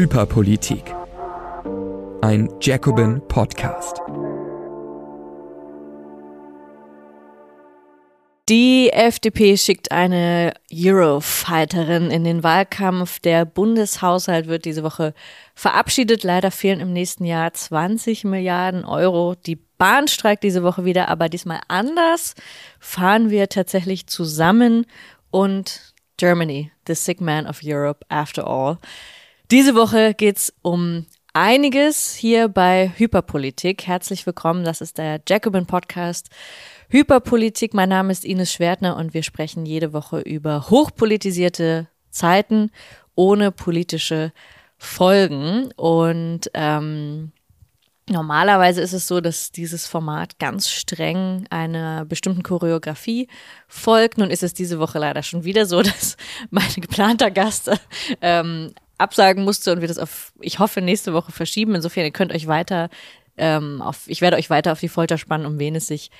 Hyperpolitik. Ein Jacobin Podcast. Die FDP schickt eine Eurofighterin in den Wahlkampf. Der Bundeshaushalt wird diese Woche verabschiedet. Leider fehlen im nächsten Jahr 20 Milliarden Euro. Die Bahn streikt diese Woche wieder, aber diesmal anders. Fahren wir tatsächlich zusammen und Germany, the sick man of Europe after all. Diese Woche geht's um einiges hier bei Hyperpolitik. Herzlich willkommen, das ist der Jacobin Podcast Hyperpolitik. Mein Name ist Ines Schwertner und wir sprechen jede Woche über hochpolitisierte Zeiten ohne politische Folgen. Und ähm, Normalerweise ist es so, dass dieses Format ganz streng einer bestimmten Choreografie folgt. Nun ist es diese Woche leider schon wieder so, dass mein geplanter Gast ähm, absagen musste und wir das auf, ich hoffe, nächste Woche verschieben. Insofern, ihr könnt euch weiter ähm, auf, ich werde euch weiter auf die Folter spannen, um wen es sich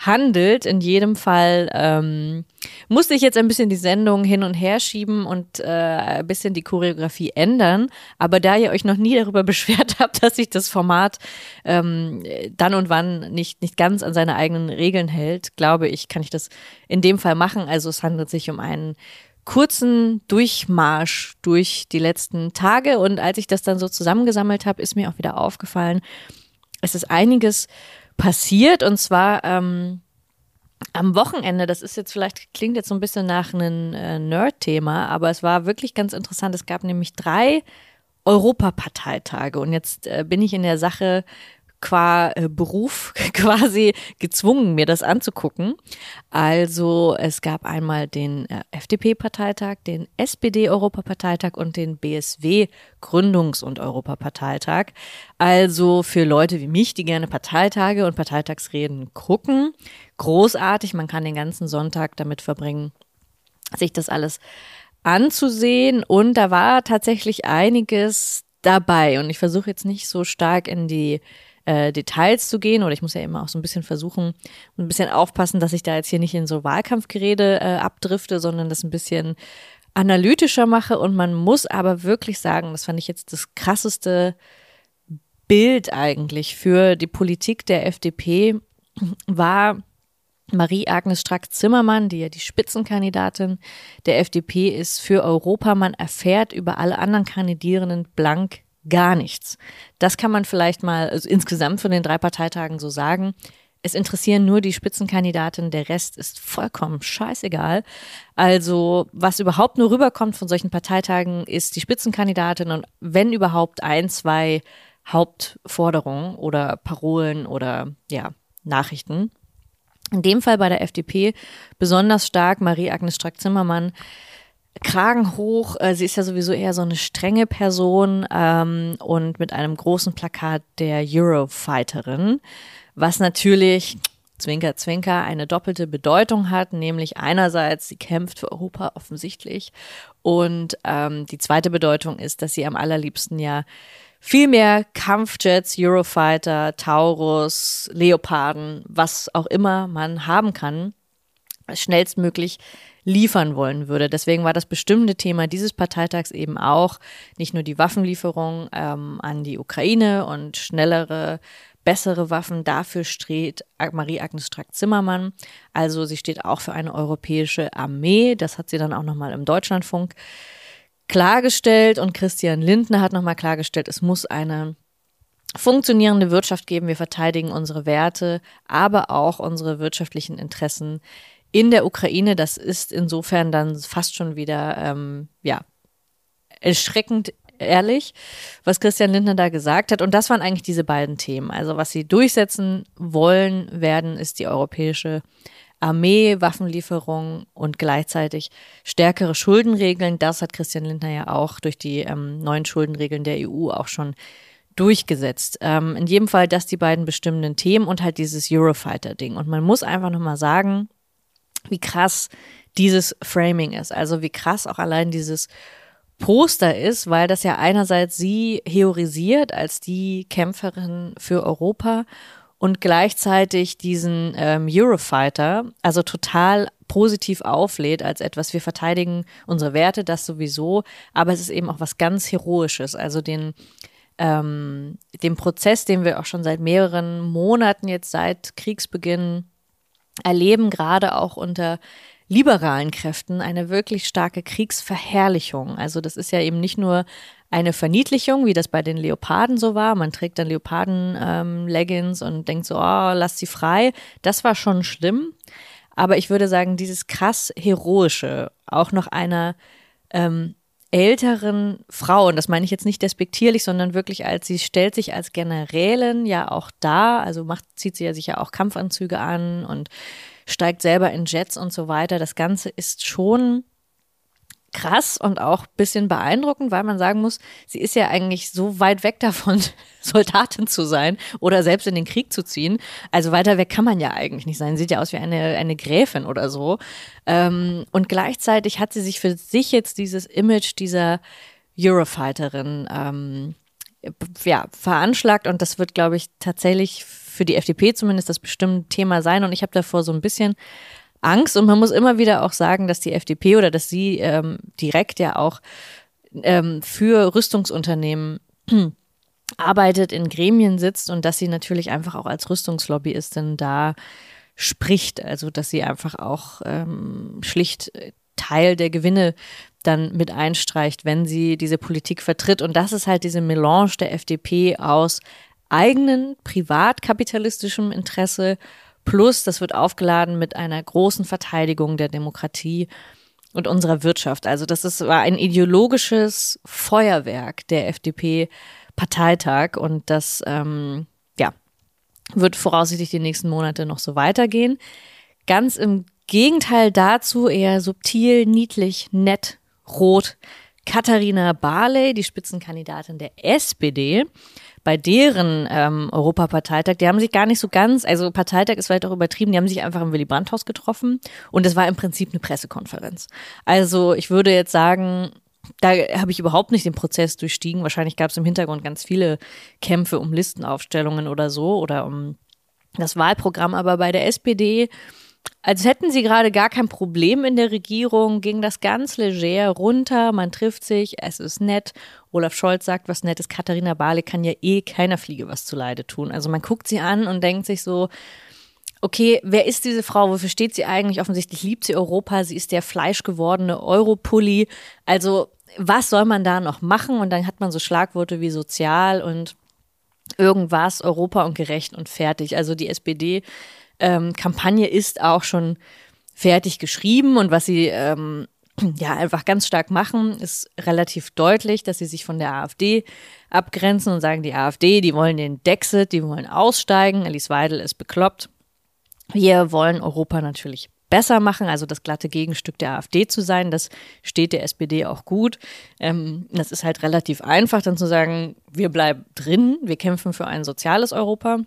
handelt. In jedem Fall ähm, musste ich jetzt ein bisschen die Sendung hin und her schieben und äh, ein bisschen die Choreografie ändern. Aber da ihr euch noch nie darüber beschwert habt, dass sich das Format ähm, dann und wann nicht, nicht ganz an seine eigenen Regeln hält, glaube ich, kann ich das in dem Fall machen. Also es handelt sich um einen kurzen Durchmarsch durch die letzten Tage. Und als ich das dann so zusammengesammelt habe, ist mir auch wieder aufgefallen, es ist einiges passiert und zwar ähm, am Wochenende, das ist jetzt vielleicht, klingt jetzt so ein bisschen nach einem äh, Nerd-Thema, aber es war wirklich ganz interessant. Es gab nämlich drei Europaparteitage und jetzt äh, bin ich in der Sache qua äh, Beruf quasi gezwungen, mir das anzugucken. Also es gab einmal den äh, FDP-Parteitag, den SPD-Europaparteitag und den BSW-Gründungs- und Europaparteitag. Also für Leute wie mich, die gerne Parteitage und Parteitagsreden gucken, großartig. Man kann den ganzen Sonntag damit verbringen, sich das alles anzusehen. Und da war tatsächlich einiges dabei. Und ich versuche jetzt nicht so stark in die äh, Details zu gehen oder ich muss ja immer auch so ein bisschen versuchen, ein bisschen aufpassen, dass ich da jetzt hier nicht in so Wahlkampfgerede äh, abdrifte, sondern das ein bisschen analytischer mache und man muss aber wirklich sagen, das fand ich jetzt das krasseste Bild eigentlich für die Politik der FDP war Marie-Agnes Strack-Zimmermann, die ja die Spitzenkandidatin der FDP ist für Europa. Man erfährt über alle anderen Kandidierenden blank gar nichts. Das kann man vielleicht mal also insgesamt von den drei Parteitagen so sagen. Es interessieren nur die Spitzenkandidaten, der Rest ist vollkommen scheißegal. Also, was überhaupt nur rüberkommt von solchen Parteitagen, ist die Spitzenkandidatin und wenn überhaupt ein, zwei Hauptforderungen oder Parolen oder ja, Nachrichten. In dem Fall bei der FDP besonders stark Marie-Agnes Strack-Zimmermann, Kragen hoch. Äh, sie ist ja sowieso eher so eine strenge Person ähm, und mit einem großen Plakat der Eurofighterin, was natürlich Zwinker, Zwinker eine doppelte Bedeutung hat, nämlich einerseits, sie kämpft für Europa offensichtlich und ähm, die zweite Bedeutung ist, dass sie am allerliebsten ja viel mehr Kampfjets, Eurofighter, Taurus, Leoparden, was auch immer man haben kann, schnellstmöglich liefern wollen würde. Deswegen war das bestimmte Thema dieses Parteitags eben auch nicht nur die Waffenlieferung ähm, an die Ukraine und schnellere, bessere Waffen. Dafür steht Marie-Agnes Strack-Zimmermann. Also sie steht auch für eine europäische Armee. Das hat sie dann auch nochmal im Deutschlandfunk klargestellt und Christian Lindner hat nochmal klargestellt, es muss eine funktionierende Wirtschaft geben. Wir verteidigen unsere Werte, aber auch unsere wirtschaftlichen Interessen in der Ukraine. Das ist insofern dann fast schon wieder, ähm, ja, erschreckend ehrlich, was Christian Lindner da gesagt hat. Und das waren eigentlich diese beiden Themen. Also was sie durchsetzen wollen werden, ist die europäische Armee, Waffenlieferung und gleichzeitig stärkere Schuldenregeln. Das hat Christian Lindner ja auch durch die ähm, neuen Schuldenregeln der EU auch schon durchgesetzt. Ähm, in jedem Fall das die beiden bestimmenden Themen und halt dieses Eurofighter-Ding. Und man muss einfach nochmal sagen, wie krass dieses Framing ist. Also wie krass auch allein dieses Poster ist, weil das ja einerseits sie heorisiert als die Kämpferin für Europa und gleichzeitig diesen ähm, Eurofighter, also total positiv auflädt als etwas, wir verteidigen unsere Werte, das sowieso, aber es ist eben auch was ganz Heroisches, also den, ähm, dem Prozess, den wir auch schon seit mehreren Monaten jetzt seit Kriegsbeginn erleben, gerade auch unter liberalen Kräften, eine wirklich starke Kriegsverherrlichung. Also das ist ja eben nicht nur eine Verniedlichung, wie das bei den Leoparden so war. Man trägt dann Leoparden-Leggings ähm, und denkt so, oh, lass sie frei. Das war schon schlimm. Aber ich würde sagen, dieses krass heroische, auch noch einer ähm, älteren Frau, und das meine ich jetzt nicht despektierlich, sondern wirklich als sie stellt sich als Generälin ja auch da, also macht, zieht sie ja sicher auch Kampfanzüge an und steigt selber in Jets und so weiter. Das Ganze ist schon krass und auch ein bisschen beeindruckend, weil man sagen muss, sie ist ja eigentlich so weit weg davon, Soldatin zu sein oder selbst in den Krieg zu ziehen. Also weiter weg kann man ja eigentlich nicht sein. Sieht ja aus wie eine, eine Gräfin oder so. Ähm, und gleichzeitig hat sie sich für sich jetzt dieses Image dieser Eurofighterin ähm, ja, veranschlagt und das wird, glaube ich, tatsächlich für die FDP zumindest das bestimmte Thema sein. Und ich habe davor so ein bisschen Angst und man muss immer wieder auch sagen, dass die FDP oder dass sie ähm, direkt ja auch ähm, für Rüstungsunternehmen arbeitet, in Gremien sitzt und dass sie natürlich einfach auch als Rüstungslobbyistin da spricht, also dass sie einfach auch ähm, schlicht Teil der Gewinne dann mit einstreicht, wenn sie diese Politik vertritt. Und das ist halt diese Melange der FDP aus eigenen privatkapitalistischem Interesse Plus, das wird aufgeladen mit einer großen Verteidigung der Demokratie und unserer Wirtschaft. Also das ist, war ein ideologisches Feuerwerk der FDP-Parteitag und das, ähm, ja, wird voraussichtlich die nächsten Monate noch so weitergehen. Ganz im Gegenteil dazu eher subtil, niedlich, nett, rot. Katharina Barley, die Spitzenkandidatin der SPD, bei deren ähm, Europaparteitag, die haben sich gar nicht so ganz, also Parteitag ist vielleicht auch übertrieben, die haben sich einfach im Willy Brandt-Haus getroffen und es war im Prinzip eine Pressekonferenz. Also ich würde jetzt sagen, da habe ich überhaupt nicht den Prozess durchstiegen. Wahrscheinlich gab es im Hintergrund ganz viele Kämpfe um Listenaufstellungen oder so oder um das Wahlprogramm, aber bei der SPD als hätten sie gerade gar kein Problem in der Regierung, ging das ganz leger runter, man trifft sich, es ist nett. Olaf Scholz sagt was Nettes, Katharina Barley kann ja eh keiner Fliege was zuleide tun. Also man guckt sie an und denkt sich so, okay, wer ist diese Frau? Wofür steht sie eigentlich? Offensichtlich liebt sie Europa, sie ist der fleischgewordene Europulli. Also was soll man da noch machen? Und dann hat man so Schlagworte wie sozial und irgendwas, Europa und gerecht und fertig. Also die SPD ähm, Kampagne ist auch schon fertig geschrieben und was sie ähm, ja einfach ganz stark machen, ist relativ deutlich, dass sie sich von der AfD abgrenzen und sagen, die AfD, die wollen den Dexit, die wollen aussteigen, Alice Weidel ist bekloppt. Wir wollen Europa natürlich besser machen, also das glatte Gegenstück der AfD zu sein. Das steht der SPD auch gut. Ähm, das ist halt relativ einfach, dann zu sagen, wir bleiben drin, wir kämpfen für ein soziales Europa.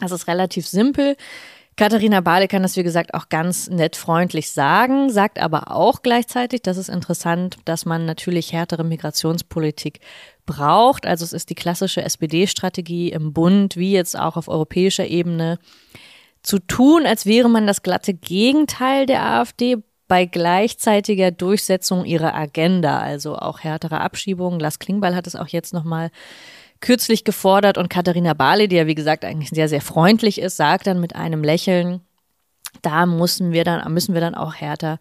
Das ist relativ simpel. Katharina Bahle kann das, wie gesagt, auch ganz nett freundlich sagen, sagt aber auch gleichzeitig, das ist interessant, dass man natürlich härtere Migrationspolitik braucht. Also es ist die klassische SPD-Strategie im Bund, wie jetzt auch auf europäischer Ebene, zu tun, als wäre man das glatte Gegenteil der AfD bei gleichzeitiger Durchsetzung ihrer Agenda, also auch härtere Abschiebungen. Lars Klingbeil hat es auch jetzt nochmal kürzlich gefordert und Katharina Barley, die ja wie gesagt eigentlich sehr, sehr freundlich ist, sagt dann mit einem Lächeln, da müssen wir dann, müssen wir dann auch härter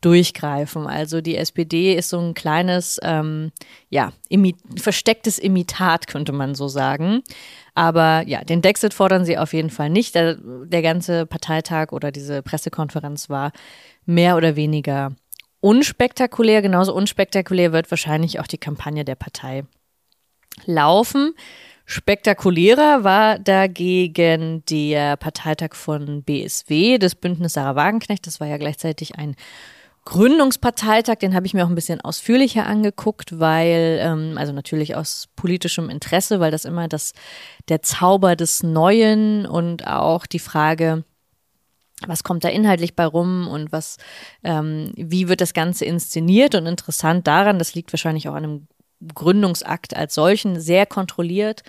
durchgreifen. Also die SPD ist so ein kleines, ähm, ja, imi verstecktes Imitat, könnte man so sagen. Aber ja, den Dexit fordern sie auf jeden Fall nicht. Der, der ganze Parteitag oder diese Pressekonferenz war mehr oder weniger unspektakulär. Genauso unspektakulär wird wahrscheinlich auch die Kampagne der Partei laufen. Spektakulärer war dagegen der Parteitag von BSW, des Bündnis Sarah Wagenknecht. Das war ja gleichzeitig ein Gründungsparteitag, den habe ich mir auch ein bisschen ausführlicher angeguckt, weil, ähm, also natürlich aus politischem Interesse, weil das immer das, der Zauber des Neuen und auch die Frage, was kommt da inhaltlich bei rum und was, ähm, wie wird das Ganze inszeniert und interessant daran, das liegt wahrscheinlich auch an einem Gründungsakt als solchen sehr kontrolliert.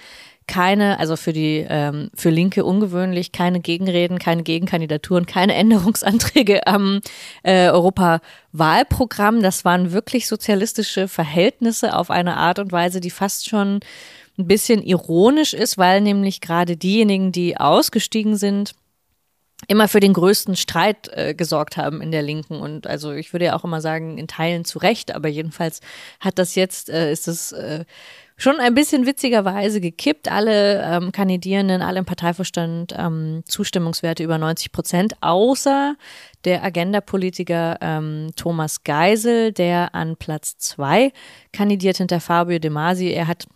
keine, also für die ähm, für Linke ungewöhnlich, keine Gegenreden, keine Gegenkandidaturen, keine Änderungsanträge am äh, Europawahlprogramm. Das waren wirklich sozialistische Verhältnisse auf eine Art und Weise, die fast schon ein bisschen ironisch ist, weil nämlich gerade diejenigen, die ausgestiegen sind, immer für den größten Streit äh, gesorgt haben in der Linken und also ich würde ja auch immer sagen in Teilen zu Recht, aber jedenfalls hat das jetzt äh, ist es äh, schon ein bisschen witzigerweise gekippt. Alle ähm, Kandidierenden, alle im Parteivorstand ähm, Zustimmungswerte über 90 Prozent, außer der Agenda-Politiker ähm, Thomas Geisel, der an Platz zwei kandidiert hinter Fabio De Masi. Er hat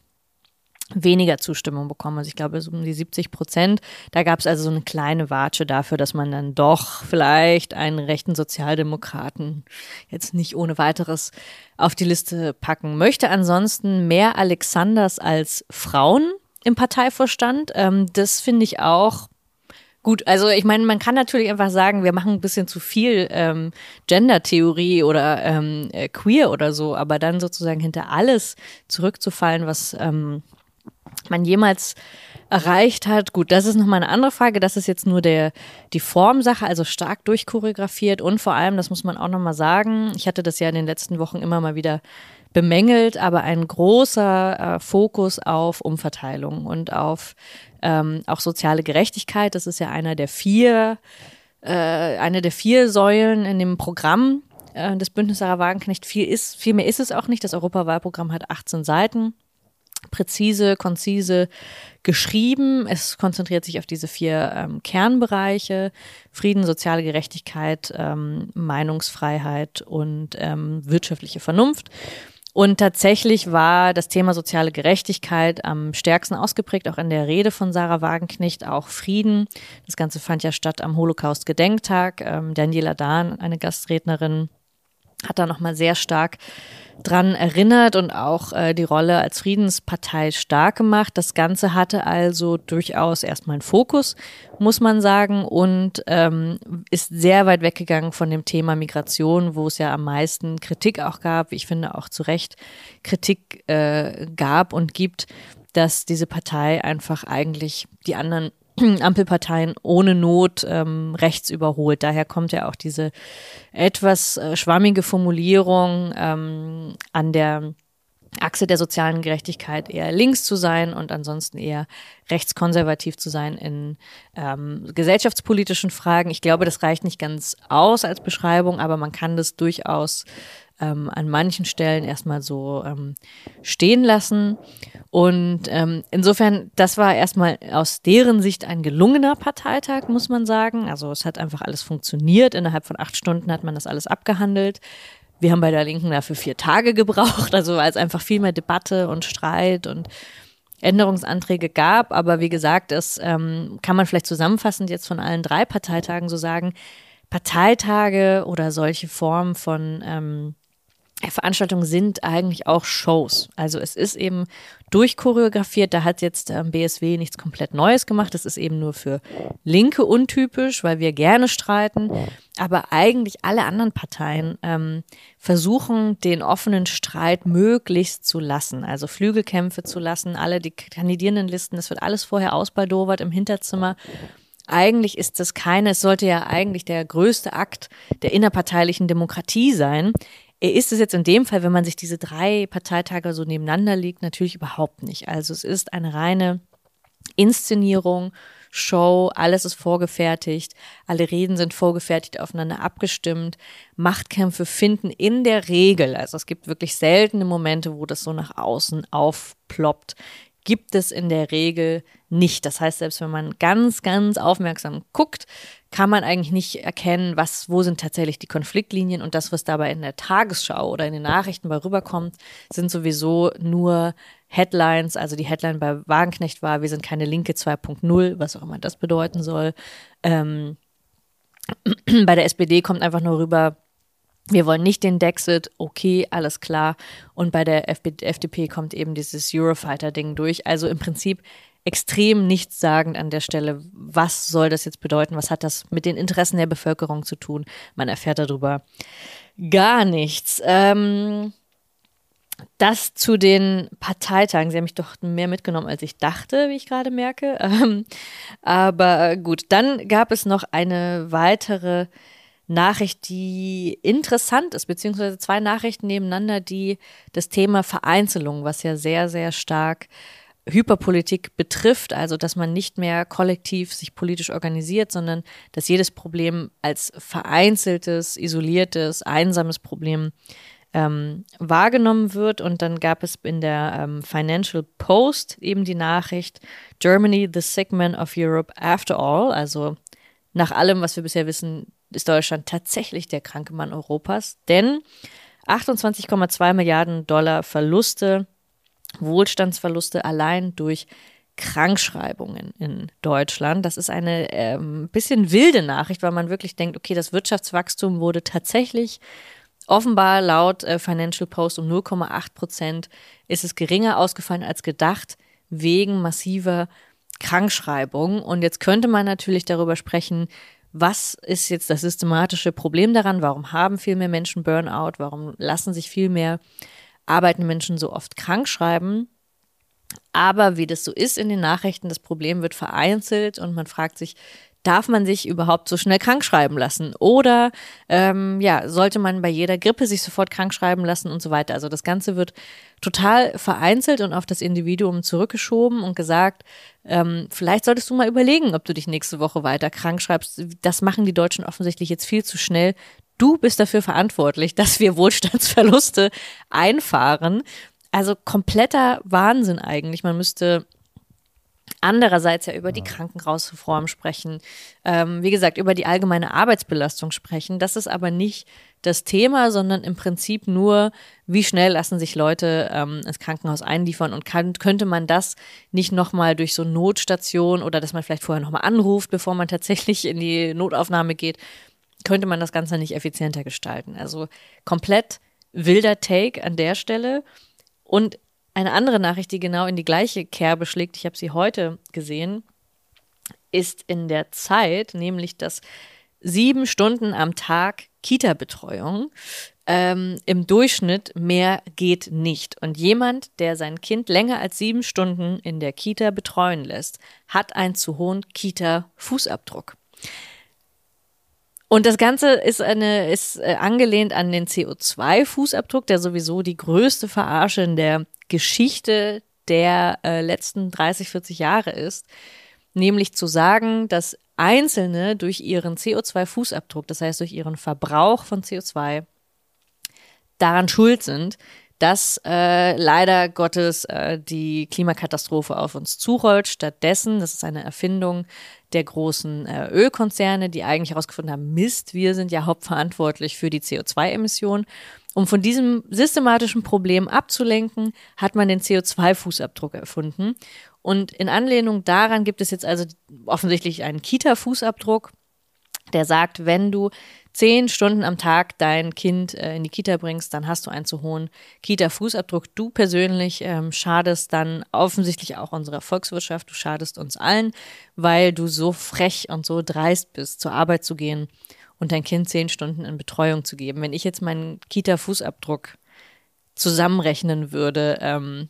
weniger Zustimmung bekommen. Also ich glaube, so um die 70 Prozent. Da gab es also so eine kleine Watsche dafür, dass man dann doch vielleicht einen rechten Sozialdemokraten jetzt nicht ohne weiteres auf die Liste packen möchte. Ansonsten mehr Alexanders als Frauen im Parteivorstand. Ähm, das finde ich auch Gut, also ich meine, man kann natürlich einfach sagen, wir machen ein bisschen zu viel ähm, Gender-Theorie oder ähm, äh, queer oder so, aber dann sozusagen hinter alles zurückzufallen, was ähm, man jemals erreicht hat. Gut, das ist nochmal eine andere Frage. Das ist jetzt nur der, die Formsache, also stark durchchoreografiert und vor allem, das muss man auch nochmal sagen, ich hatte das ja in den letzten Wochen immer mal wieder bemängelt, aber ein großer äh, Fokus auf Umverteilung und auf ähm, auch soziale Gerechtigkeit. Das ist ja einer der vier, äh, eine der vier Säulen in dem Programm äh, des Bündnis Sarah Wagenknecht. Viel, ist, viel mehr ist es auch nicht. Das Europawahlprogramm hat 18 Seiten präzise, konzise geschrieben. Es konzentriert sich auf diese vier ähm, Kernbereiche: Frieden, soziale Gerechtigkeit, ähm, Meinungsfreiheit und ähm, wirtschaftliche Vernunft. Und tatsächlich war das Thema soziale Gerechtigkeit am stärksten ausgeprägt, auch in der Rede von Sarah Wagenknecht, auch Frieden. Das Ganze fand ja statt am Holocaust-Gedenktag. Ähm, Daniela Dahn, eine Gastrednerin, hat da nochmal sehr stark dran erinnert und auch äh, die Rolle als Friedenspartei stark gemacht. Das Ganze hatte also durchaus erstmal einen Fokus, muss man sagen, und ähm, ist sehr weit weggegangen von dem Thema Migration, wo es ja am meisten Kritik auch gab, ich finde auch zu Recht Kritik äh, gab und gibt, dass diese Partei einfach eigentlich die anderen Ampelparteien ohne Not ähm, rechts überholt. Daher kommt ja auch diese etwas äh, schwammige Formulierung ähm, an der Achse der sozialen Gerechtigkeit eher links zu sein und ansonsten eher rechtskonservativ zu sein in ähm, gesellschaftspolitischen Fragen. Ich glaube, das reicht nicht ganz aus als Beschreibung, aber man kann das durchaus ähm, an manchen Stellen erstmal so ähm, stehen lassen. Und ähm, insofern, das war erstmal aus deren Sicht ein gelungener Parteitag, muss man sagen. Also es hat einfach alles funktioniert. Innerhalb von acht Stunden hat man das alles abgehandelt. Wir haben bei der Linken dafür vier Tage gebraucht, also weil es einfach viel mehr Debatte und Streit und Änderungsanträge gab. Aber wie gesagt, das ähm, kann man vielleicht zusammenfassend jetzt von allen drei Parteitagen so sagen. Parteitage oder solche Formen von ähm, Veranstaltungen sind eigentlich auch Shows. Also es ist eben durchchoreografiert. Da hat jetzt ähm, BSW nichts komplett Neues gemacht. Das ist eben nur für Linke untypisch, weil wir gerne streiten. Aber eigentlich alle anderen Parteien ähm, versuchen, den offenen Streit möglichst zu lassen. Also Flügelkämpfe zu lassen, alle die kandidierenden Listen. Das wird alles vorher ausbaldowert im Hinterzimmer. Eigentlich ist das keine, es sollte ja eigentlich der größte Akt der innerparteilichen Demokratie sein ist es jetzt in dem Fall, wenn man sich diese drei Parteitage so nebeneinander legt, natürlich überhaupt nicht. Also es ist eine reine Inszenierung, Show, alles ist vorgefertigt, alle Reden sind vorgefertigt, aufeinander abgestimmt. Machtkämpfe finden in der Regel, also es gibt wirklich seltene Momente, wo das so nach außen aufploppt, gibt es in der Regel nicht. Das heißt, selbst wenn man ganz, ganz aufmerksam guckt, kann man eigentlich nicht erkennen, was, wo sind tatsächlich die Konfliktlinien und das, was dabei in der Tagesschau oder in den Nachrichten bei rüberkommt, sind sowieso nur Headlines. Also die Headline bei Wagenknecht war, wir sind keine Linke 2.0, was auch immer das bedeuten soll. Ähm, bei der SPD kommt einfach nur rüber, wir wollen nicht den Dexit, okay, alles klar. Und bei der FDP kommt eben dieses Eurofighter-Ding durch. Also im Prinzip extrem nichtssagend an der Stelle. Was soll das jetzt bedeuten? Was hat das mit den Interessen der Bevölkerung zu tun? Man erfährt darüber gar nichts. Ähm, das zu den Parteitagen. Sie haben mich doch mehr mitgenommen, als ich dachte, wie ich gerade merke. Ähm, aber gut, dann gab es noch eine weitere Nachricht, die interessant ist, beziehungsweise zwei Nachrichten nebeneinander, die das Thema Vereinzelung, was ja sehr, sehr stark Hyperpolitik betrifft, also dass man nicht mehr kollektiv sich politisch organisiert, sondern dass jedes Problem als vereinzeltes, isoliertes, einsames Problem ähm, wahrgenommen wird. Und dann gab es in der ähm, Financial Post eben die Nachricht, Germany, the sick man of Europe after all. Also nach allem, was wir bisher wissen, ist Deutschland tatsächlich der kranke Mann Europas. Denn 28,2 Milliarden Dollar Verluste, Wohlstandsverluste allein durch Krankschreibungen in Deutschland. Das ist eine ähm, bisschen wilde Nachricht, weil man wirklich denkt, okay, das Wirtschaftswachstum wurde tatsächlich Offenbar laut äh, Financial Post um 0,8 Prozent ist es geringer ausgefallen als gedacht wegen massiver Krankschreibung. Und jetzt könnte man natürlich darüber sprechen, was ist jetzt das systematische Problem daran? Warum haben viel mehr Menschen Burnout? Warum lassen sich viel mehr arbeitende Menschen so oft krank schreiben? Aber wie das so ist in den Nachrichten, das Problem wird vereinzelt und man fragt sich, darf man sich überhaupt so schnell krank schreiben lassen? Oder ähm, ja, sollte man bei jeder Grippe sich sofort krank schreiben lassen und so weiter? Also das Ganze wird total vereinzelt und auf das Individuum zurückgeschoben und gesagt, ähm, vielleicht solltest du mal überlegen, ob du dich nächste Woche weiter krank schreibst. Das machen die Deutschen offensichtlich jetzt viel zu schnell. Du bist dafür verantwortlich, dass wir Wohlstandsverluste einfahren. Also kompletter Wahnsinn eigentlich. Man müsste andererseits ja über die Krankenhausreform sprechen, ähm, wie gesagt, über die allgemeine Arbeitsbelastung sprechen. Das ist aber nicht das Thema, sondern im Prinzip nur, wie schnell lassen sich Leute ähm, ins Krankenhaus einliefern und kann, könnte man das nicht nochmal durch so Notstation oder dass man vielleicht vorher nochmal anruft, bevor man tatsächlich in die Notaufnahme geht, könnte man das Ganze nicht effizienter gestalten. Also komplett wilder Take an der Stelle. Und eine andere Nachricht, die genau in die gleiche Kerbe schlägt, ich habe sie heute gesehen, ist in der Zeit, nämlich dass sieben Stunden am Tag Kita-Betreuung ähm, im Durchschnitt mehr geht nicht. Und jemand, der sein Kind länger als sieben Stunden in der Kita betreuen lässt, hat einen zu hohen Kita-Fußabdruck. Und das Ganze ist eine, ist äh, angelehnt an den CO2-Fußabdruck, der sowieso die größte Verarsche in der Geschichte der äh, letzten 30, 40 Jahre ist, nämlich zu sagen, dass Einzelne durch ihren CO2-Fußabdruck, das heißt durch ihren Verbrauch von CO2, daran schuld sind, dass äh, leider Gottes äh, die Klimakatastrophe auf uns zurollt. Stattdessen, das ist eine Erfindung der großen äh, Ölkonzerne, die eigentlich herausgefunden haben, Mist, wir sind ja hauptverantwortlich für die CO2-Emissionen um von diesem systematischen Problem abzulenken, hat man den CO2-Fußabdruck erfunden. Und in Anlehnung daran gibt es jetzt also offensichtlich einen Kita-Fußabdruck, der sagt, wenn du zehn Stunden am Tag dein Kind äh, in die Kita bringst, dann hast du einen zu hohen Kita-Fußabdruck. Du persönlich ähm, schadest dann offensichtlich auch unserer Volkswirtschaft, du schadest uns allen, weil du so frech und so dreist bist, zur Arbeit zu gehen und dein Kind zehn Stunden in Betreuung zu geben. Wenn ich jetzt meinen Kita-Fußabdruck zusammenrechnen würde, ähm,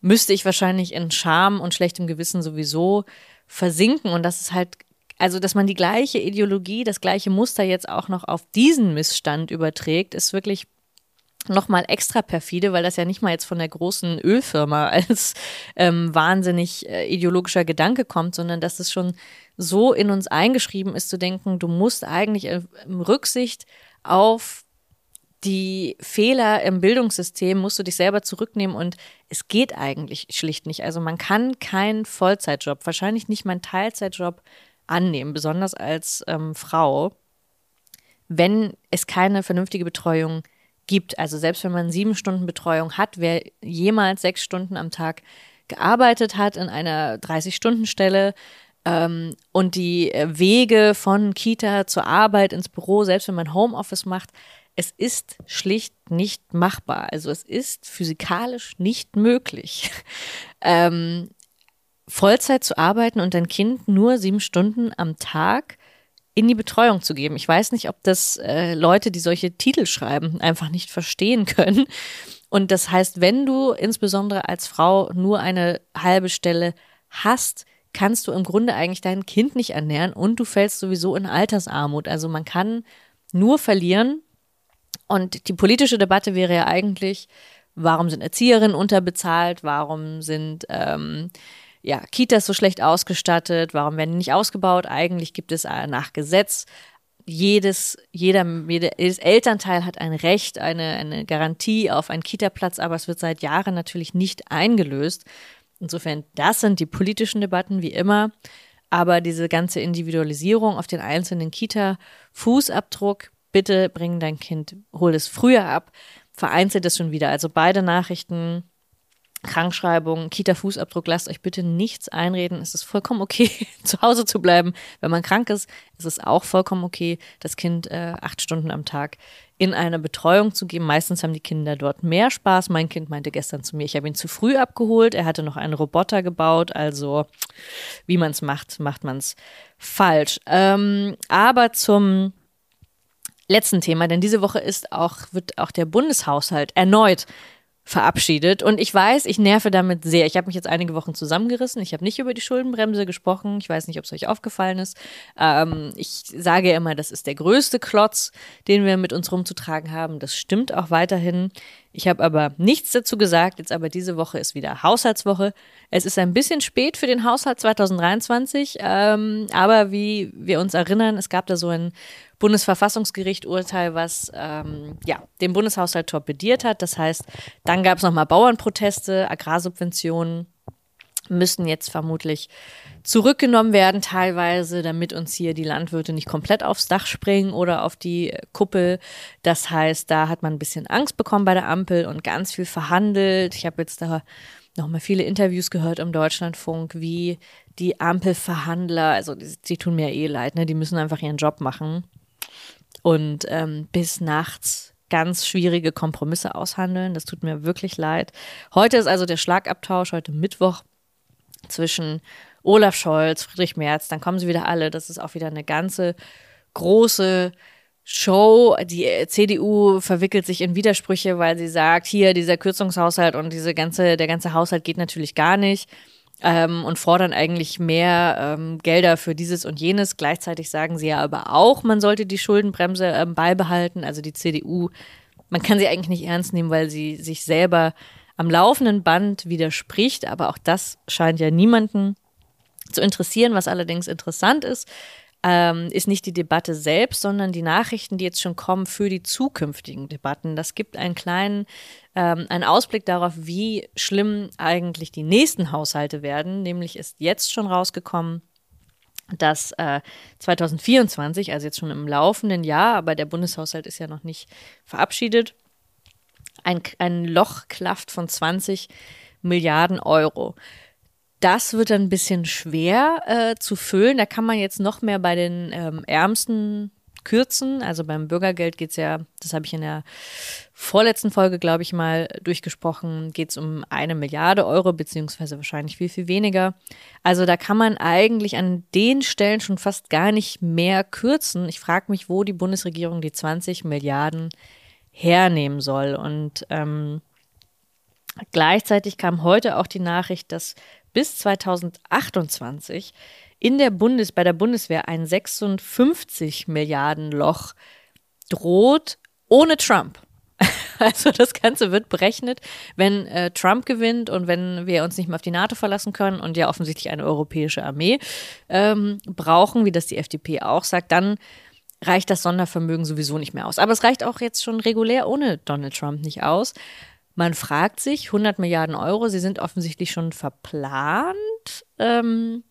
müsste ich wahrscheinlich in Scham und schlechtem Gewissen sowieso versinken. Und das ist halt, also dass man die gleiche Ideologie, das gleiche Muster jetzt auch noch auf diesen Missstand überträgt, ist wirklich nochmal extra perfide, weil das ja nicht mal jetzt von der großen Ölfirma als ähm, wahnsinnig äh, ideologischer Gedanke kommt, sondern dass es schon so in uns eingeschrieben ist, zu denken, du musst eigentlich im Rücksicht auf die Fehler im Bildungssystem musst du dich selber zurücknehmen und es geht eigentlich schlicht nicht. Also man kann keinen Vollzeitjob, wahrscheinlich nicht meinen Teilzeitjob annehmen, besonders als ähm, Frau, wenn es keine vernünftige Betreuung gibt. Also selbst wenn man sieben Stunden Betreuung hat, wer jemals sechs Stunden am Tag gearbeitet hat in einer 30-Stunden-Stelle, ähm, und die äh, Wege von Kita zur Arbeit ins Büro, selbst wenn man Homeoffice macht, es ist schlicht nicht machbar. Also es ist physikalisch nicht möglich, ähm, Vollzeit zu arbeiten und dein Kind nur sieben Stunden am Tag in die Betreuung zu geben. Ich weiß nicht, ob das äh, Leute, die solche Titel schreiben, einfach nicht verstehen können. Und das heißt, wenn du insbesondere als Frau nur eine halbe Stelle hast, kannst du im Grunde eigentlich dein Kind nicht ernähren und du fällst sowieso in Altersarmut. Also man kann nur verlieren. Und die politische Debatte wäre ja eigentlich, warum sind Erzieherinnen unterbezahlt, warum sind ähm, ja, Kitas so schlecht ausgestattet, warum werden die nicht ausgebaut? Eigentlich gibt es äh, nach Gesetz jedes, jeder, jedes Elternteil hat ein Recht, eine, eine Garantie auf einen Kita-Platz, aber es wird seit Jahren natürlich nicht eingelöst. Insofern, das sind die politischen Debatten wie immer. Aber diese ganze Individualisierung auf den einzelnen Kita-Fußabdruck, bitte bring dein Kind, hol es früher ab, vereinzelt es schon wieder. Also beide Nachrichten Krankschreibung, Kita-Fußabdruck, lasst euch bitte nichts einreden. Es ist vollkommen okay, zu Hause zu bleiben. Wenn man krank ist, ist es auch vollkommen okay, das Kind äh, acht Stunden am Tag in eine Betreuung zu geben. Meistens haben die Kinder dort mehr Spaß. Mein Kind meinte gestern zu mir, ich habe ihn zu früh abgeholt. Er hatte noch einen Roboter gebaut. Also wie man es macht, macht man es falsch. Ähm, aber zum letzten Thema, denn diese Woche ist auch, wird auch der Bundeshaushalt erneut verabschiedet. Und ich weiß, ich nerve damit sehr. Ich habe mich jetzt einige Wochen zusammengerissen. Ich habe nicht über die Schuldenbremse gesprochen. Ich weiß nicht, ob es euch aufgefallen ist. Ähm, ich sage ja immer, das ist der größte Klotz, den wir mit uns rumzutragen haben. Das stimmt auch weiterhin. Ich habe aber nichts dazu gesagt. Jetzt aber diese Woche ist wieder Haushaltswoche. Es ist ein bisschen spät für den Haushalt 2023. Ähm, aber wie wir uns erinnern, es gab da so ein Bundesverfassungsgericht Urteil, was ähm, ja den Bundeshaushalt torpediert hat. Das heißt, dann gab es nochmal Bauernproteste, Agrarsubventionen müssen jetzt vermutlich zurückgenommen werden, teilweise, damit uns hier die Landwirte nicht komplett aufs Dach springen oder auf die Kuppel. Das heißt, da hat man ein bisschen Angst bekommen bei der Ampel und ganz viel verhandelt. Ich habe jetzt da nochmal viele Interviews gehört im Deutschlandfunk, wie die Ampelverhandler, also die, die tun mir eh leid, ne? Die müssen einfach ihren Job machen und ähm, bis nachts ganz schwierige Kompromisse aushandeln. Das tut mir wirklich leid. Heute ist also der Schlagabtausch, heute Mittwoch zwischen Olaf Scholz, Friedrich Merz, dann kommen sie wieder alle. Das ist auch wieder eine ganze große Show. Die CDU verwickelt sich in Widersprüche, weil sie sagt, hier dieser Kürzungshaushalt und diese ganze, der ganze Haushalt geht natürlich gar nicht ähm, und fordern eigentlich mehr ähm, Gelder für dieses und jenes. Gleichzeitig sagen sie ja aber auch, man sollte die Schuldenbremse ähm, beibehalten. Also die CDU, man kann sie eigentlich nicht ernst nehmen, weil sie sich selber am laufenden Band widerspricht. Aber auch das scheint ja niemanden zu interessieren. Was allerdings interessant ist, ähm, ist nicht die Debatte selbst, sondern die Nachrichten, die jetzt schon kommen für die zukünftigen Debatten. Das gibt einen kleinen ähm, einen Ausblick darauf, wie schlimm eigentlich die nächsten Haushalte werden. Nämlich ist jetzt schon rausgekommen, dass äh, 2024, also jetzt schon im laufenden Jahr, aber der Bundeshaushalt ist ja noch nicht verabschiedet, ein, ein Loch klafft von 20 Milliarden Euro. Das wird dann ein bisschen schwer äh, zu füllen. Da kann man jetzt noch mehr bei den ähm, Ärmsten kürzen. Also beim Bürgergeld geht es ja, das habe ich in der vorletzten Folge, glaube ich, mal durchgesprochen, geht es um eine Milliarde Euro, beziehungsweise wahrscheinlich viel, viel weniger. Also da kann man eigentlich an den Stellen schon fast gar nicht mehr kürzen. Ich frage mich, wo die Bundesregierung die 20 Milliarden hernehmen soll. Und ähm, gleichzeitig kam heute auch die Nachricht, dass bis 2028 in der Bundes, bei der Bundeswehr ein 56 Milliarden Loch droht ohne Trump. Also das Ganze wird berechnet, wenn äh, Trump gewinnt und wenn wir uns nicht mehr auf die NATO verlassen können und ja offensichtlich eine europäische Armee ähm, brauchen, wie das die FDP auch sagt, dann reicht das Sondervermögen sowieso nicht mehr aus. Aber es reicht auch jetzt schon regulär ohne Donald Trump nicht aus. Man fragt sich, 100 Milliarden Euro, sie sind offensichtlich schon verplant. Ähm,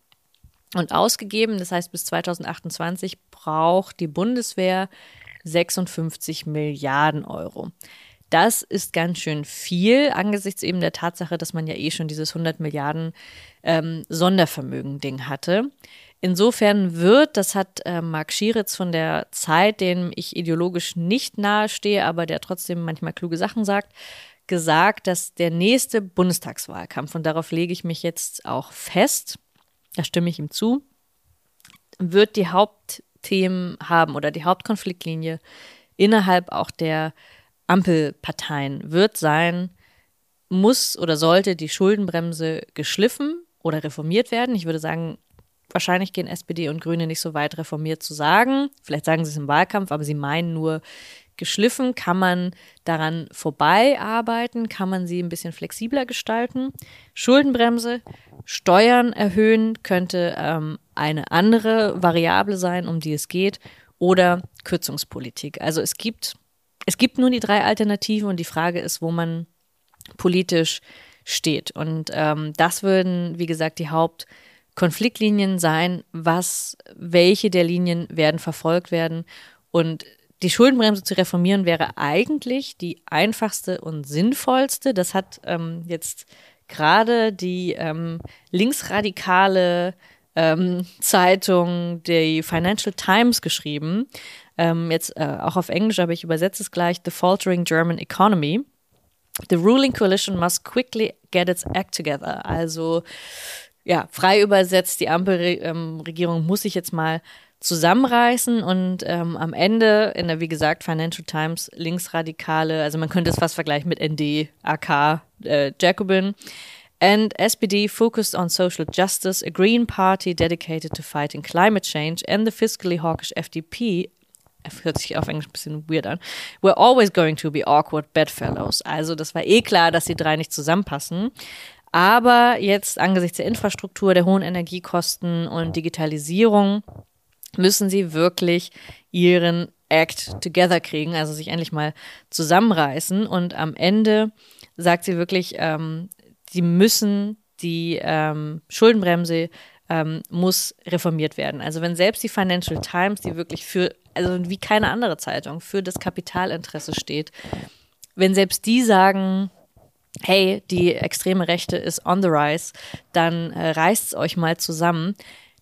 und ausgegeben. Das heißt, bis 2028 braucht die Bundeswehr 56 Milliarden Euro. Das ist ganz schön viel angesichts eben der Tatsache, dass man ja eh schon dieses 100 Milliarden ähm, Sondervermögen-Ding hatte. Insofern wird, das hat äh, Marc Schieritz von der Zeit, dem ich ideologisch nicht nahestehe, aber der trotzdem manchmal kluge Sachen sagt, gesagt, dass der nächste Bundestagswahlkampf, und darauf lege ich mich jetzt auch fest, da stimme ich ihm zu, wird die Haupt Hauptthemen haben oder die Hauptkonfliktlinie innerhalb auch der Ampelparteien wird sein, muss oder sollte die Schuldenbremse geschliffen oder reformiert werden. Ich würde sagen, wahrscheinlich gehen SPD und Grüne nicht so weit reformiert zu sagen. Vielleicht sagen sie es im Wahlkampf, aber sie meinen nur geschliffen. Kann man daran vorbei arbeiten? Kann man sie ein bisschen flexibler gestalten? Schuldenbremse, Steuern erhöhen könnte ähm, eine andere Variable sein, um die es geht, oder Kürzungspolitik. Also es gibt, es gibt nur die drei Alternativen und die Frage ist, wo man politisch steht. Und ähm, das würden, wie gesagt, die Hauptkonfliktlinien sein, was, welche der Linien werden verfolgt werden. Und die Schuldenbremse zu reformieren wäre eigentlich die einfachste und sinnvollste. Das hat ähm, jetzt gerade die ähm, linksradikale ähm, Zeitung, die Financial Times geschrieben. Ähm, jetzt äh, auch auf Englisch, aber ich übersetze es gleich. The Faltering German Economy. The ruling coalition must quickly get its act together. Also ja, frei übersetzt, die Ampelregierung ähm, muss sich jetzt mal zusammenreißen und ähm, am Ende in der, wie gesagt, Financial Times linksradikale, also man könnte es fast vergleichen mit ND, AK, äh, Jacobin. And SPD focused on social justice, a green party dedicated to fighting climate change, and the fiscally hawkish FDP hört sich auf Englisch ein bisschen weird an. We're always going to be awkward bedfellows. Also das war eh klar, dass die drei nicht zusammenpassen. Aber jetzt angesichts der Infrastruktur, der hohen Energiekosten und Digitalisierung müssen sie wirklich ihren Act together kriegen, also sich endlich mal zusammenreißen. Und am Ende sagt sie wirklich, ähm, sie müssen die ähm, Schuldenbremse ähm, muss reformiert werden. Also wenn selbst die Financial Times, die wirklich für, also wie keine andere Zeitung, für das Kapitalinteresse steht, wenn selbst die sagen, hey, die extreme Rechte ist on the rise, dann äh, reißt es euch mal zusammen.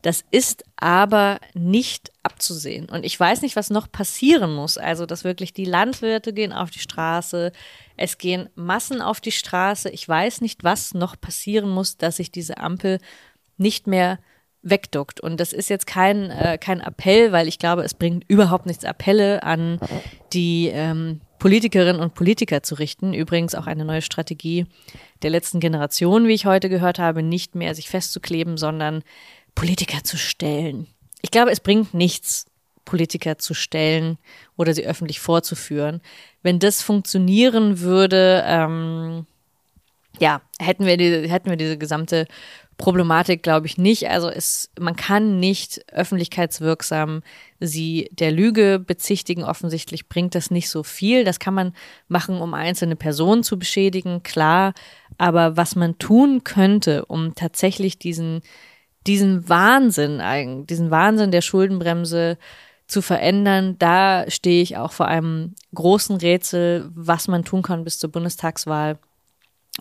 Das ist aber nicht abzusehen. Und ich weiß nicht, was noch passieren muss. Also, dass wirklich die Landwirte gehen auf die Straße, es gehen Massen auf die Straße. Ich weiß nicht, was noch passieren muss, dass sich diese Ampel nicht mehr wegduckt. Und das ist jetzt kein, äh, kein Appell, weil ich glaube, es bringt überhaupt nichts Appelle an die ähm, Politikerinnen und Politiker zu richten. Übrigens auch eine neue Strategie der letzten Generation, wie ich heute gehört habe, nicht mehr sich festzukleben, sondern Politiker zu stellen. Ich glaube, es bringt nichts, Politiker zu stellen oder sie öffentlich vorzuführen. Wenn das funktionieren würde, ähm, ja, hätten wir, die, hätten wir diese gesamte Problematik, glaube ich, nicht. Also es, man kann nicht öffentlichkeitswirksam sie der Lüge bezichtigen. Offensichtlich bringt das nicht so viel. Das kann man machen, um einzelne Personen zu beschädigen, klar. Aber was man tun könnte, um tatsächlich diesen diesen Wahnsinn, diesen Wahnsinn der Schuldenbremse zu verändern, da stehe ich auch vor einem großen Rätsel, was man tun kann bis zur Bundestagswahl,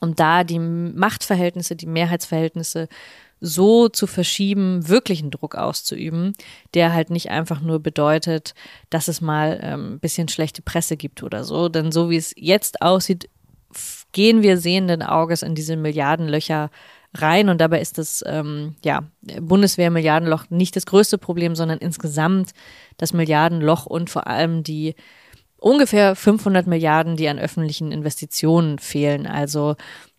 um da die Machtverhältnisse, die Mehrheitsverhältnisse so zu verschieben, wirklichen Druck auszuüben, der halt nicht einfach nur bedeutet, dass es mal ähm, ein bisschen schlechte Presse gibt oder so. Denn so wie es jetzt aussieht, gehen wir sehenden Auges in diese Milliardenlöcher rein und dabei ist das ähm, ja, Bundeswehr-Milliardenloch nicht das größte Problem, sondern insgesamt das Milliardenloch und vor allem die ungefähr 500 Milliarden, die an öffentlichen Investitionen fehlen. Also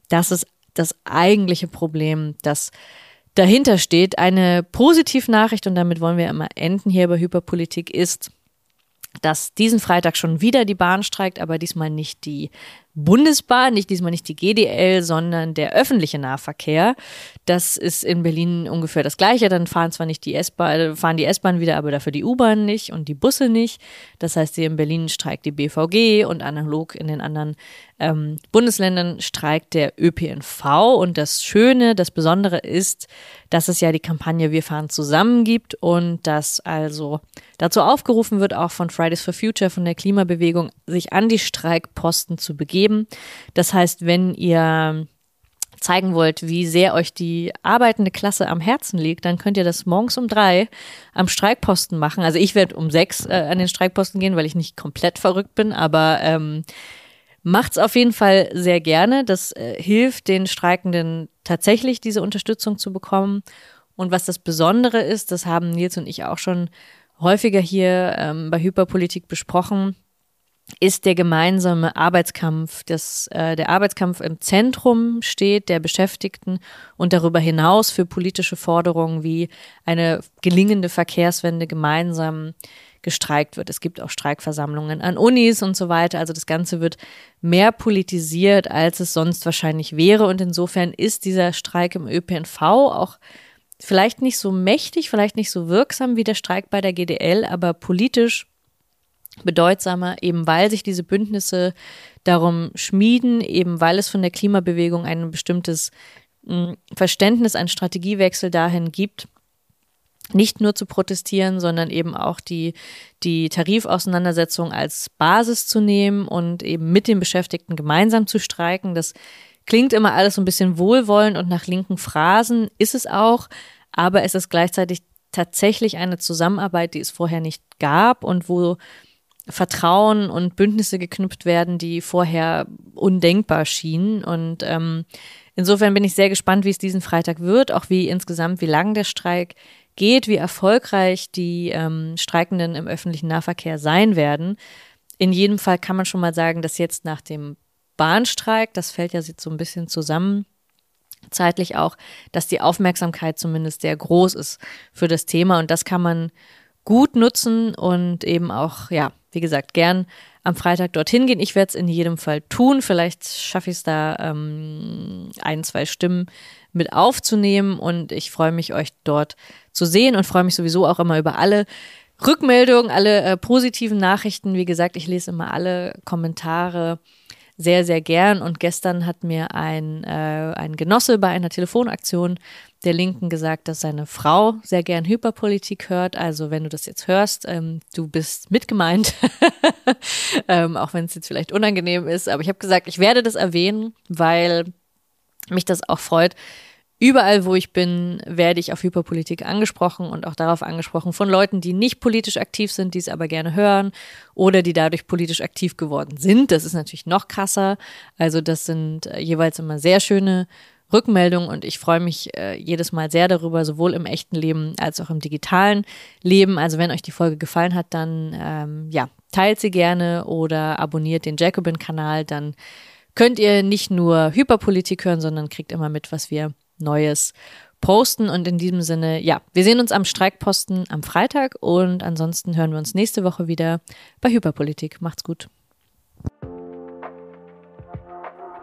das ist das eigentliche Problem, das dahinter steht. Eine Positivnachricht, und damit wollen wir immer enden hier bei Hyperpolitik, ist, dass diesen Freitag schon wieder die Bahn streikt, aber diesmal nicht die Bundesbahn, nicht diesmal nicht die GDL, sondern der öffentliche Nahverkehr. Das ist in Berlin ungefähr das Gleiche. Dann fahren zwar nicht die S-Bahn, fahren die S-Bahn wieder, aber dafür die U-Bahn nicht und die Busse nicht. Das heißt, hier in Berlin streikt die BVG und analog in den anderen ähm, Bundesländern streikt der ÖPNV. Und das Schöne, das Besondere ist, dass es ja die Kampagne Wir fahren zusammen gibt und dass also dazu aufgerufen wird, auch von Fridays for Future, von der Klimabewegung, sich an die Streikposten zu begeben. Das heißt, wenn ihr zeigen wollt, wie sehr euch die arbeitende Klasse am Herzen liegt, dann könnt ihr das morgens um drei am Streikposten machen. Also ich werde um sechs äh, an den Streikposten gehen, weil ich nicht komplett verrückt bin, aber ähm, Macht's auf jeden Fall sehr gerne. Das äh, hilft den Streikenden tatsächlich, diese Unterstützung zu bekommen. Und was das Besondere ist, das haben Nils und ich auch schon häufiger hier ähm, bei Hyperpolitik besprochen, ist der gemeinsame Arbeitskampf, dass äh, der Arbeitskampf im Zentrum steht der Beschäftigten und darüber hinaus für politische Forderungen wie eine gelingende Verkehrswende gemeinsam gestreikt wird. Es gibt auch Streikversammlungen an Unis und so weiter. Also das Ganze wird mehr politisiert, als es sonst wahrscheinlich wäre. Und insofern ist dieser Streik im ÖPNV auch vielleicht nicht so mächtig, vielleicht nicht so wirksam wie der Streik bei der GDL, aber politisch bedeutsamer, eben weil sich diese Bündnisse darum schmieden, eben weil es von der Klimabewegung ein bestimmtes hm, Verständnis, ein Strategiewechsel dahin gibt, nicht nur zu protestieren, sondern eben auch die, die Tarifauseinandersetzung als Basis zu nehmen und eben mit den Beschäftigten gemeinsam zu streiken. Das klingt immer alles so ein bisschen wohlwollend und nach linken Phrasen ist es auch, aber es ist gleichzeitig tatsächlich eine Zusammenarbeit, die es vorher nicht gab und wo Vertrauen und Bündnisse geknüpft werden, die vorher undenkbar schienen. Und ähm, insofern bin ich sehr gespannt, wie es diesen Freitag wird, auch wie insgesamt, wie lang der Streik geht, wie erfolgreich die ähm, Streikenden im öffentlichen Nahverkehr sein werden. In jedem Fall kann man schon mal sagen, dass jetzt nach dem Bahnstreik, das fällt ja jetzt so ein bisschen zusammen, zeitlich auch, dass die Aufmerksamkeit zumindest sehr groß ist für das Thema und das kann man gut nutzen und eben auch, ja, wie gesagt, gern am Freitag dorthin gehen. Ich werde es in jedem Fall tun. Vielleicht schaffe ich es da, ähm, ein, zwei Stimmen mit aufzunehmen und ich freue mich, euch dort zu sehen und freue mich sowieso auch immer über alle Rückmeldungen, alle äh, positiven Nachrichten. Wie gesagt, ich lese immer alle Kommentare sehr, sehr gern. Und gestern hat mir ein, äh, ein Genosse bei einer Telefonaktion der Linken gesagt, dass seine Frau sehr gern Hyperpolitik hört. Also wenn du das jetzt hörst, ähm, du bist mitgemeint, ähm, auch wenn es jetzt vielleicht unangenehm ist. Aber ich habe gesagt, ich werde das erwähnen, weil mich das auch freut, Überall, wo ich bin, werde ich auf Hyperpolitik angesprochen und auch darauf angesprochen von Leuten, die nicht politisch aktiv sind, die es aber gerne hören oder die dadurch politisch aktiv geworden sind. Das ist natürlich noch krasser. Also das sind äh, jeweils immer sehr schöne Rückmeldungen und ich freue mich äh, jedes Mal sehr darüber, sowohl im echten Leben als auch im digitalen Leben. Also wenn euch die Folge gefallen hat, dann ähm, ja, teilt sie gerne oder abonniert den Jacobin-Kanal, dann könnt ihr nicht nur Hyperpolitik hören, sondern kriegt immer mit, was wir Neues posten. Und in diesem Sinne, ja, wir sehen uns am Streikposten am Freitag und ansonsten hören wir uns nächste Woche wieder bei Hyperpolitik. Macht's gut.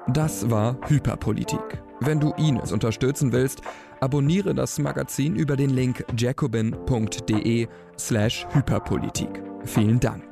Das war Hyperpolitik. Wenn du Ines unterstützen willst, abonniere das Magazin über den Link jacobin.de slash Hyperpolitik. Vielen Dank.